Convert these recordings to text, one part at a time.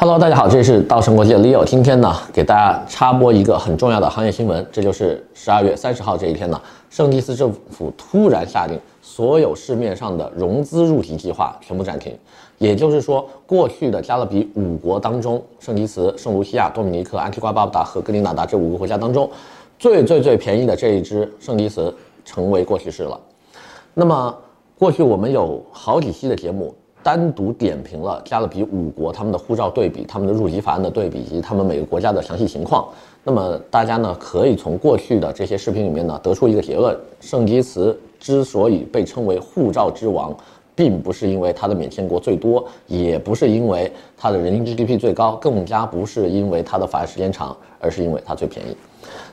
Hello，大家好，这里是稻盛国际的 Leo。今天呢，给大家插播一个很重要的行业新闻，这就是十二月三十号这一天呢，圣蒂斯政府突然下令，所有市面上的融资入题计划全部暂停。也就是说，过去的加勒比五国当中，圣蒂斯、圣卢西亚、多米尼克、安提瓜、巴布达和格林纳达这五个国家当中，最最最便宜的这一支圣蒂斯成为过去式了。那么，过去我们有好几期的节目。单独点评了加勒比五国他们的护照对比、他们的入籍法案的对比以及他们每个国家的详细情况。那么大家呢，可以从过去的这些视频里面呢得出一个结论：圣基茨之所以被称为护照之王，并不是因为它的免签国最多，也不是因为它的人均 GDP 最高，更加不是因为它的法案时间长，而是因为它最便宜。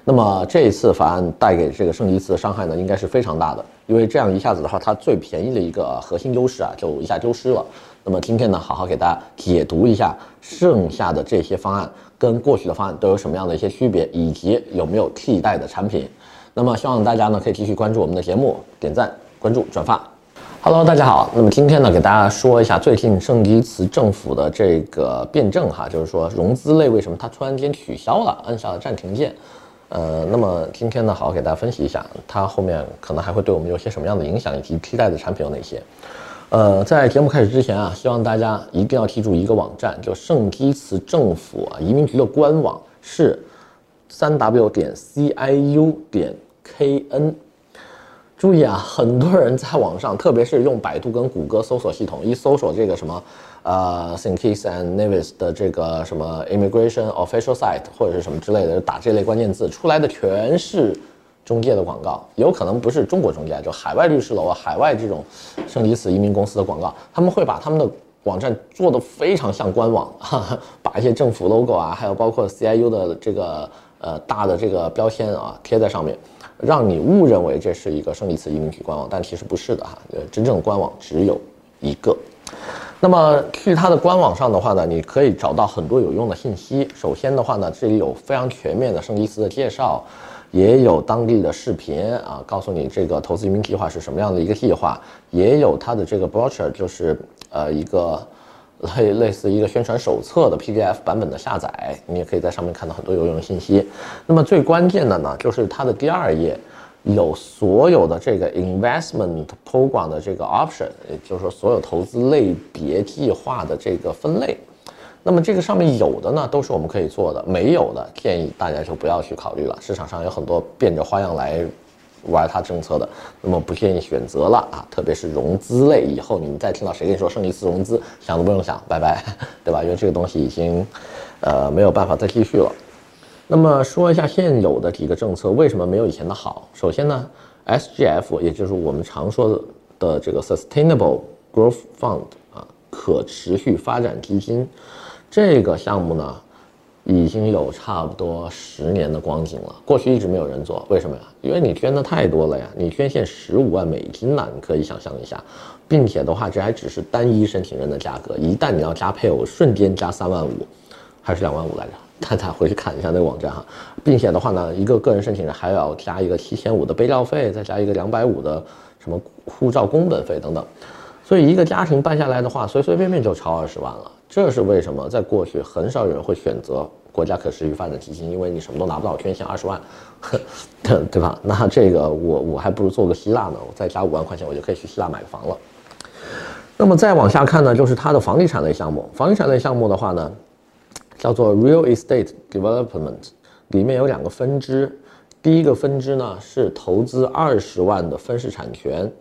那么这一次法案带给这个圣蒂斯的伤害呢，应该是非常大的，因为这样一下子的话，它最便宜的一个核心优势啊，就一下丢失了。那么今天呢，好好给大家解读一下剩下的这些方案跟过去的方案都有什么样的一些区别，以及有没有替代的产品。那么希望大家呢可以继续关注我们的节目，点赞、关注、转发。Hello，大家好。那么今天呢，给大家说一下最近圣基茨政府的这个辩证哈，就是说融资类为什么它突然间取消了，按下了暂停键。呃，那么今天呢，好好给大家分析一下，它后面可能还会对我们有些什么样的影响，以及替代的产品有哪些。呃，在节目开始之前啊，希望大家一定要记住一个网站，就圣基茨政府啊移民局的官网是三 w 点 ciu 点 kn。注意啊，很多人在网上，特别是用百度跟谷歌搜索系统，一搜索这个什么，呃，Saint Kitts and Nevis 的这个什么 Immigration Official Site 或者是什么之类的，打这类关键字出来的全是中介的广告，有可能不是中国中介，就海外律师楼啊，海外这种生离死移民公司的广告，他们会把他们的网站做得非常像官网，哈哈，把一些政府 logo 啊，还有包括 CIU 的这个呃大的这个标签啊贴在上面。让你误认为这是一个圣蒂斯移民局官网，但其实不是的哈。呃，真正的官网只有一个。那么去它的官网上的话呢，你可以找到很多有用的信息。首先的话呢，这里有非常全面的圣蒂斯的介绍，也有当地的视频啊，告诉你这个投资移民计划是什么样的一个计划，也有它的这个 brochure，就是呃一个。类类似一个宣传手册的 PDF 版本的下载，你也可以在上面看到很多有用的信息。那么最关键的呢，就是它的第二页有所有的这个 investment program 的这个 option，也就是说所有投资类别计划的这个分类。那么这个上面有的呢，都是我们可以做的；没有的，建议大家就不要去考虑了。市场上有很多变着花样来。玩它政策的，那么不建议选择了啊，特别是融资类，以后你们再听到谁跟你说圣蒂斯融资，想都不用想，拜拜，对吧？因为这个东西已经，呃，没有办法再继续了。那么说一下现有的几个政策为什么没有以前的好。首先呢，SGF 也就是我们常说的这个 Sustainable Growth Fund 啊，可持续发展基金，这个项目呢。已经有差不多十年的光景了，过去一直没有人做，为什么呀？因为你捐的太多了呀，你捐献十五万美金呢，你可以想象一下，并且的话，这还只是单一申请人的价格，一旦你要加配偶，瞬间加三万五，还是两万五来着？大家回去看一下那个网站哈，并且的话呢，一个个人申请人还要加一个七千五的备料费，再加一个两百五的什么护照工本费等等，所以一个家庭办下来的话，随随便便就超二十万了。这是为什么？在过去，很少有人会选择国家可持续发展基金，因为你什么都拿不到，捐献二十万，对吧？那这个我我还不如做个希腊呢，我再加五万块钱，我就可以去希腊买个房了。那么再往下看呢，就是它的房地产类项目。房地产类项目的话呢，叫做 Real Estate Development，里面有两个分支。第一个分支呢是投资二十万的分式产权。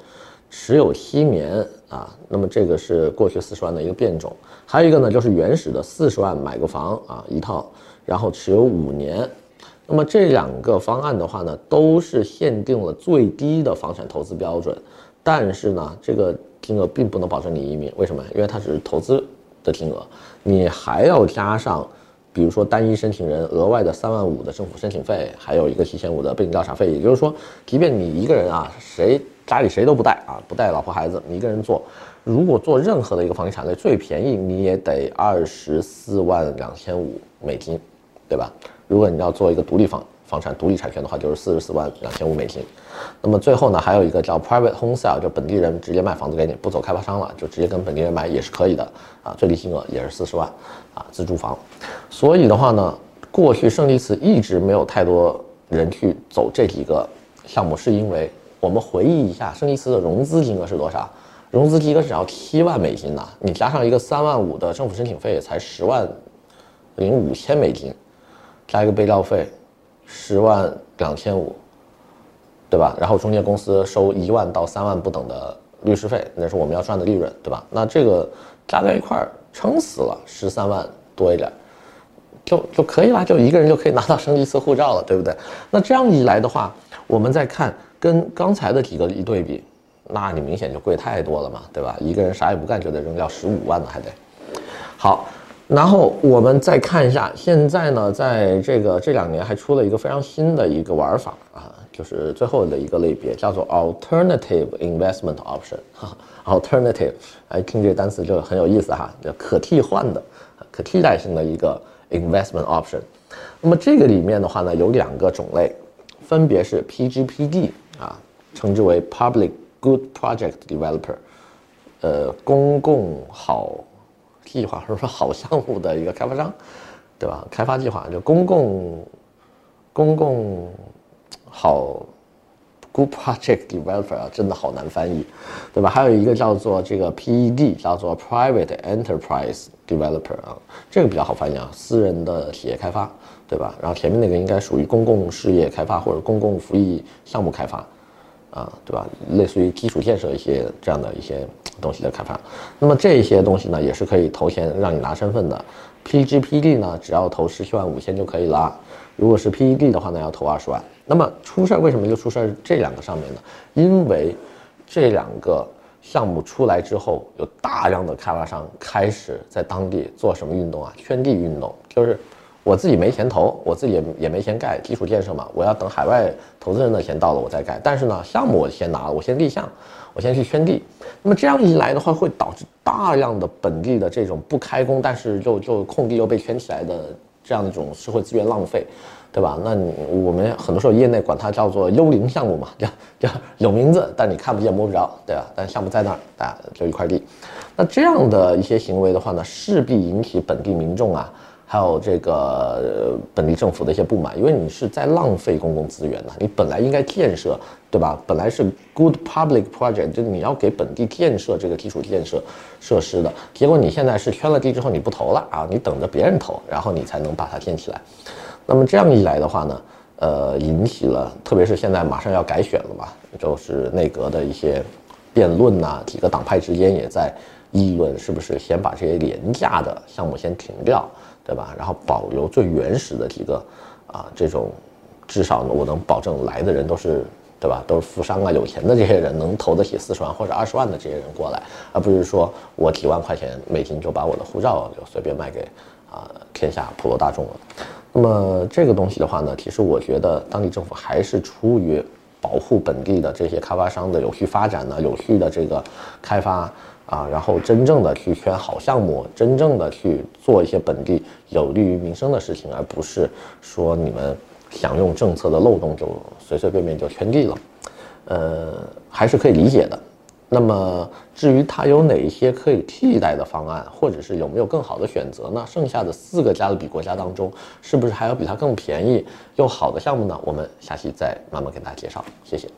持有七年啊，那么这个是过去四十万的一个变种，还有一个呢，就是原始的四十万买个房啊一套，然后持有五年。那么这两个方案的话呢，都是限定了最低的房产投资标准，但是呢，这个金额并不能保证你移民。为什么？因为它只是投资的金额，你还要加上，比如说单一申请人额外的三万五的政府申请费，还有一个七千五的背景调查费。也就是说，即便你一个人啊，谁？家里谁都不带啊，不带老婆孩子，你一个人做，如果做任何的一个房地产类，最便宜你也得二十四万两千五美金，对吧？如果你要做一个独立房房产独立产权的话，就是四十四万两千五美金。那么最后呢，还有一个叫 private home sale，就本地人直接卖房子给你，不走开发商了，就直接跟本地人买也是可以的啊。最低金额也是四十万啊，自住房。所以的话呢，过去胜利次一直没有太多人去走这几个项目，是因为我们回忆一下，圣基斯的融资金额是多少？融资金额只要七万美金呐，你加上一个三万五的政府申请费，才十万零五千美金，加一个备料费，十万两千五。对吧？然后中介公司收一万到三万不等的律师费，那是我们要赚的利润，对吧？那这个加在一块儿撑死了十三万多一点，就就可以了，就一个人就可以拿到胜利次护照了，对不对？那这样一来的话，我们再看跟刚才的几个一对比，那你明显就贵太多了嘛，对吧？一个人啥也不干就得扔掉十五万呢，还得。好，然后我们再看一下，现在呢，在这个这两年还出了一个非常新的一个玩法啊。就是最后的一个类别，叫做 alternative investment option。哈，alternative，哎，听这个单词就很有意思哈，叫可替换的、可替代性的一个 investment option。那么这个里面的话呢，有两个种类，分别是 PGPD 啊，称之为 Public Good Project Developer，呃，公共好计划或者 说好项目的一个开发商，对吧？开发计划就公共公共。好，Good Project Developer 啊，真的好难翻译，对吧？还有一个叫做这个 PED，叫做 Private Enterprise Developer 啊，这个比较好翻译啊，私人的企业开发，对吧？然后前面那个应该属于公共事业开发或者公共服务项目开发，啊，对吧？类似于基础建设一些这样的一些东西的开发。那么这些东西呢，也是可以投钱让你拿身份的。PGPD 呢，只要投十七万五千就可以了。如果是 PED 的话呢，要投二十万。那么出事儿为什么就出事儿这两个上面呢？因为这两个项目出来之后，有大量的开发商开始在当地做什么运动啊？圈地运动，就是我自己没钱投，我自己也也没钱盖基础建设嘛，我要等海外投资人的钱到了我再盖。但是呢，项目我先拿了，我先立项，我先去圈地。那么这样一来的话，会导致大量的本地的这种不开工，但是就就空地又被圈起来的这样的一种社会资源浪费。对吧？那你我们很多时候业内管它叫做幽灵项目嘛，叫叫有名字，但你看不见摸不着，对吧？但项目在那儿，啊，就一块地。那这样的一些行为的话呢，势必引起本地民众啊，还有这个本地政府的一些不满，因为你是在浪费公共资源的。你本来应该建设，对吧？本来是 good public project，就你要给本地建设这个基础建设设施的，结果你现在是圈了地之后你不投了啊，你等着别人投，然后你才能把它建起来。那么这样一来的话呢，呃，引起了，特别是现在马上要改选了嘛，就是内阁的一些辩论呐，几个党派之间也在议论，是不是先把这些廉价的项目先停掉，对吧？然后保留最原始的几个，啊，这种至少呢，我能保证来的人都是，对吧？都是富商啊，有钱的这些人能投得起四十万或者二十万的这些人过来，而不是说我几万块钱美金就把我的护照就随便卖给啊天下普罗大众了。那么这个东西的话呢，其实我觉得当地政府还是出于保护本地的这些开发商的有序发展呢，有序的这个开发啊，然后真正的去圈好项目，真正的去做一些本地有利于民生的事情，而不是说你们想用政策的漏洞就随随便便就圈地了，呃，还是可以理解的。那么，至于它有哪一些可以替代的方案，或者是有没有更好的选择呢？剩下的四个加勒比国家当中，是不是还有比它更便宜又好的项目呢？我们下期再慢慢给大家介绍。谢谢。